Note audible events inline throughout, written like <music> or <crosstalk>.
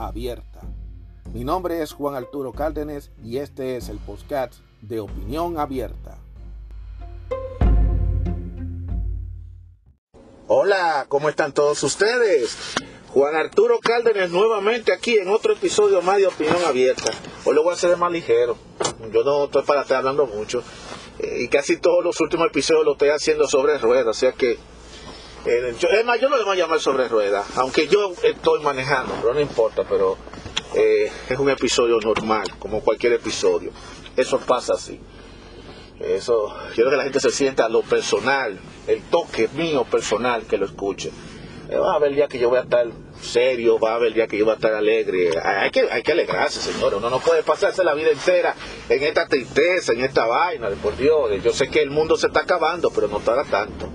abierta. Mi nombre es Juan Arturo Cárdenas y este es el podcast de Opinión Abierta. Hola, ¿cómo están todos ustedes? Juan Arturo Cárdenas nuevamente aquí en otro episodio más de Opinión Abierta. Hoy lo voy a hacer más ligero. Yo no estoy para estar hablando mucho. Eh, y casi todos los últimos episodios lo estoy haciendo sobre ruedas. O sea que... Eh, yo, es más, yo lo voy a llamar sobre ruedas. Aunque yo estoy manejando, pero no importa. Pero eh, es un episodio normal, como cualquier episodio. Eso pasa así. Eso, quiero que la gente se sienta lo personal, el toque mío personal que lo escuche. Eh, va a haber día que yo voy a estar serio, va a haber día que yo voy a estar alegre. Hay que, hay que alegrarse, señores. Uno no puede pasarse la vida entera en esta tristeza, en esta vaina, por Dios. Yo sé que el mundo se está acabando, pero no tarda tanto.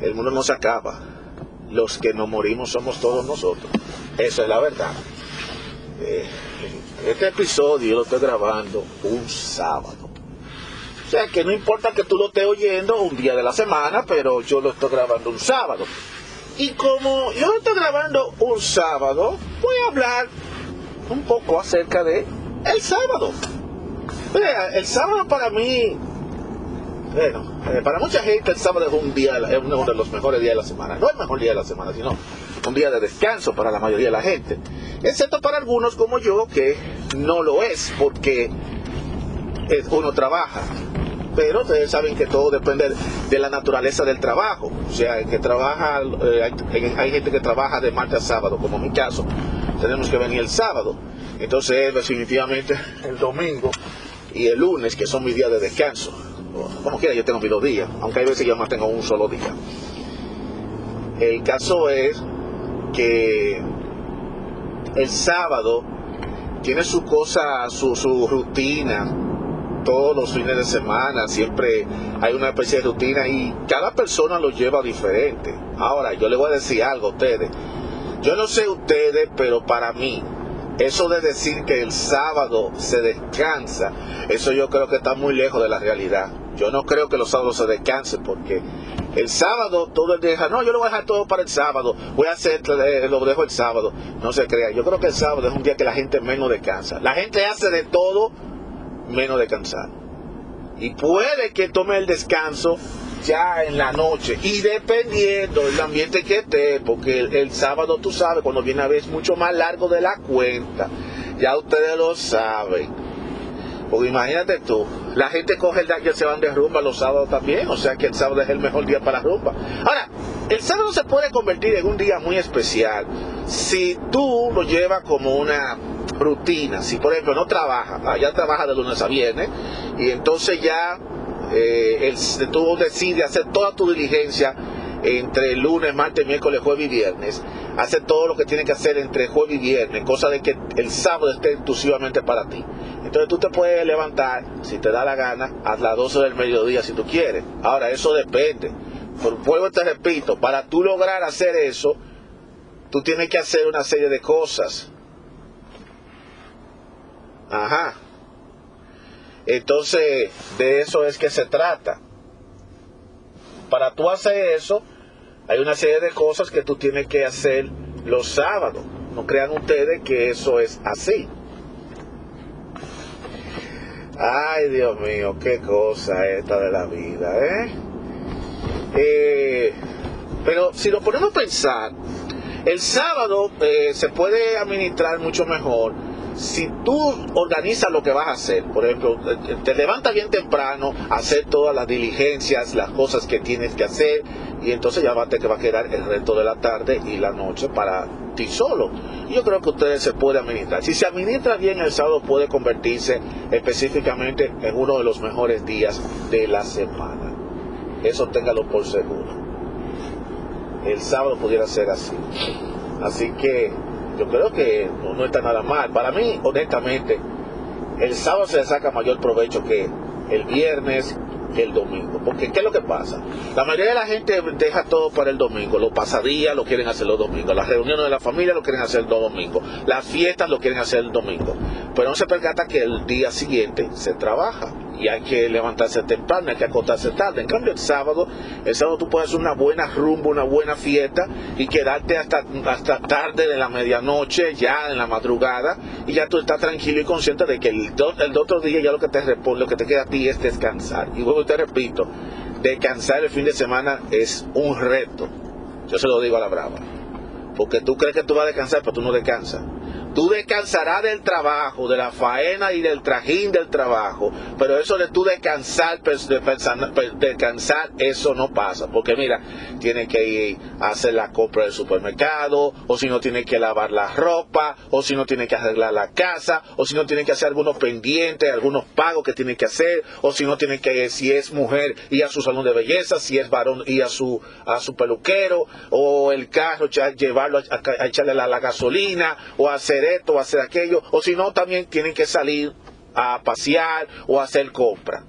El mundo no se acaba. Los que nos morimos somos todos nosotros. Esa es la verdad. Eh, este episodio lo estoy grabando un sábado. O sea que no importa que tú lo estés oyendo un día de la semana, pero yo lo estoy grabando un sábado. Y como yo lo estoy grabando un sábado, voy a hablar un poco acerca de el sábado. el sábado para mí, bueno, eh, para mucha gente el sábado es un día, es uno de los mejores días de la semana. No el mejor día de la semana, sino un día de descanso para la mayoría de la gente. Excepto para algunos como yo que no lo es, porque uno trabaja pero ustedes saben que todo depende de la naturaleza del trabajo. O sea, que trabaja, eh, hay, gente que trabaja de martes a sábado, como en mi caso, tenemos que venir el sábado. Entonces, definitivamente, el domingo y el lunes, que son mis días de descanso. Como quiera, yo tengo mis dos días, aunque hay veces que yo más tengo un solo día. El caso es que el sábado tiene su cosa, su, su rutina, todos los fines de semana, siempre hay una especie de rutina y cada persona lo lleva diferente. Ahora, yo le voy a decir algo a ustedes. Yo no sé ustedes, pero para mí, eso de decir que el sábado se descansa, eso yo creo que está muy lejos de la realidad. Yo no creo que los sábados se descansen porque el sábado todo el día no, yo lo voy a dejar todo para el sábado, voy a hacer, eh, lo dejo el sábado. No se crea, yo creo que el sábado es un día que la gente menos descansa. La gente hace de todo menos descansar. Y puede que tome el descanso ya en la noche y dependiendo del ambiente que esté, porque el, sábado tú sabes, cuando viene a ver es mucho más largo de la cuenta, ya ustedes lo saben. Porque imagínate tú, la gente coge el día que se van de rumba los sábados también, o sea que el sábado es el mejor día para rumba. Ahora, el sábado se puede convertir en un día muy especial si tú lo llevas como una rutina. Si por ejemplo no trabaja, ah, ya trabaja de lunes a viernes y entonces ya eh, tú decides hacer toda tu diligencia entre lunes, martes, miércoles, jueves y viernes, hace todo lo que tiene que hacer entre jueves y viernes, cosa de que el sábado esté exclusivamente para ti. Entonces tú te puedes levantar, si te da la gana, a las 12 del mediodía si tú quieres. Ahora, eso depende. Por vuelvo te repito, para tú lograr hacer eso, tú tienes que hacer una serie de cosas. Ajá. Entonces, de eso es que se trata. Para tú hacer eso, hay una serie de cosas que tú tienes que hacer los sábados. No crean ustedes que eso es así. Ay, Dios mío, qué cosa esta de la vida, ¿eh? eh pero si lo ponemos a pensar, el sábado eh, se puede administrar mucho mejor si tú organizas lo que vas a hacer, por ejemplo, te levantas bien temprano, hacer todas las diligencias, las cosas que tienes que hacer, y entonces ya te va a quedar el resto de la tarde y la noche para ti solo. Yo creo que ustedes se puede administrar. Si se administra bien el sábado puede convertirse específicamente en uno de los mejores días de la semana. Eso téngalo por seguro. El sábado pudiera ser así. Así que yo creo que no, está nada mal. Para mí, honestamente, el sábado se le saca mayor provecho que el viernes, el domingo. Porque, ¿qué es lo que pasa? La mayoría de la gente deja todo para el domingo. Los pasadías lo quieren hacer los domingos. Las reuniones de la familia lo quieren hacer los domingos. Las fiestas lo quieren hacer el domingo. Pero no se percata que el día siguiente se trabaja y hay que levantarse temprano, hay que acostarse tarde. En cambio, el sábado, el sábado tú puedes hacer una buena rumba, una buena fiesta y quedarte hasta, hasta tarde de la medianoche, ya en la madrugada, y ya tú estás tranquilo y consciente de que el, el otro día ya lo que te responde, lo que te queda a ti es descansar. Y luego te repito, descansar el fin de semana es un reto. Yo se lo digo a la brava. Porque tú crees que tú vas a descansar, pero tú no descansas. Tú descansarás del trabajo, de la faena y del trajín del trabajo, pero eso de tú descansar, descansar, eso no pasa, porque mira, tienes que ir a hacer la compra del supermercado, o si no tienes que lavar la ropa, o si no tienes que arreglar la casa, o si no tienes que hacer algunos pendientes, algunos pagos que tienes que hacer, o si no tienes que, si es mujer, ir a su salón de belleza, si es varón, ir a su, a su peluquero, o el carro, llevarlo a, echarle la, la gasolina, o hacer esto o hacer aquello, o si no, también tienen que salir a pasear o hacer compra.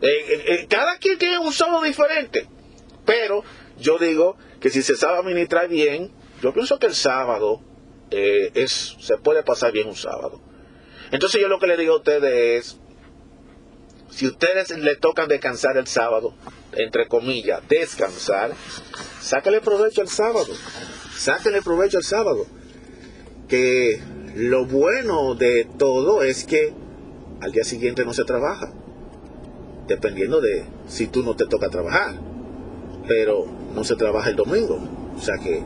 Eh, eh, eh, cada quien tiene un sábado diferente, pero yo digo que si se sabe administrar bien, yo pienso que el sábado es, se puede pasar bien un sábado. Entonces yo lo que le digo a ustedes es, si ustedes le tocan descansar el sábado, entre comillas, descansar, sáquenle provecho al sábado. Sáquenle provecho al sábado que lo bueno de todo es que al día siguiente no se trabaja, dependiendo de si tú no te toca trabajar, pero no se trabaja el domingo. O sea que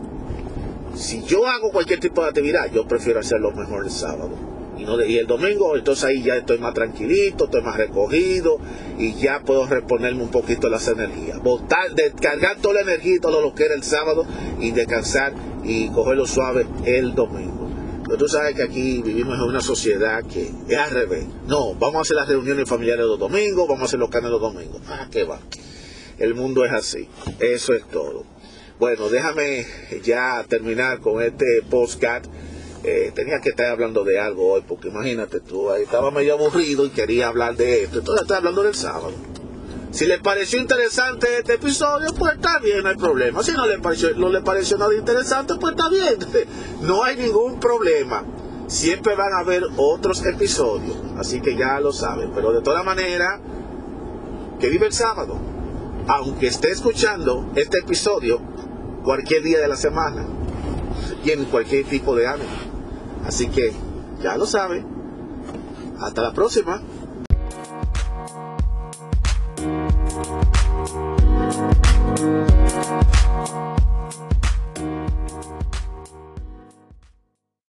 si yo hago cualquier tipo de actividad, yo prefiero hacerlo mejor el sábado. Y, no y el domingo, entonces ahí ya estoy más tranquilito, estoy más recogido y ya puedo reponerme un poquito las energías. Botar, descargar toda la energía y todo lo que era el sábado y descansar y cogerlo suave el domingo. Pero tú sabes que aquí vivimos en una sociedad que es al revés. No, vamos a hacer las reuniones familiares los domingos, vamos a hacer los canes los domingos. Ah, qué va. El mundo es así. Eso es todo. Bueno, déjame ya terminar con este postcat. Eh, tenía que estar hablando de algo hoy, porque imagínate tú, ahí estaba medio aburrido y quería hablar de esto. Entonces estoy hablando del sábado. Si les pareció interesante este episodio, pues está bien, no hay problema. Si no les pareció, no les pareció nada interesante, pues está bien. <laughs> No hay ningún problema. Siempre van a haber otros episodios, así que ya lo saben. Pero de toda manera, que vive el sábado. Aunque esté escuchando este episodio cualquier día de la semana y en cualquier tipo de ánimo. Así que ya lo saben. Hasta la próxima. Thank you.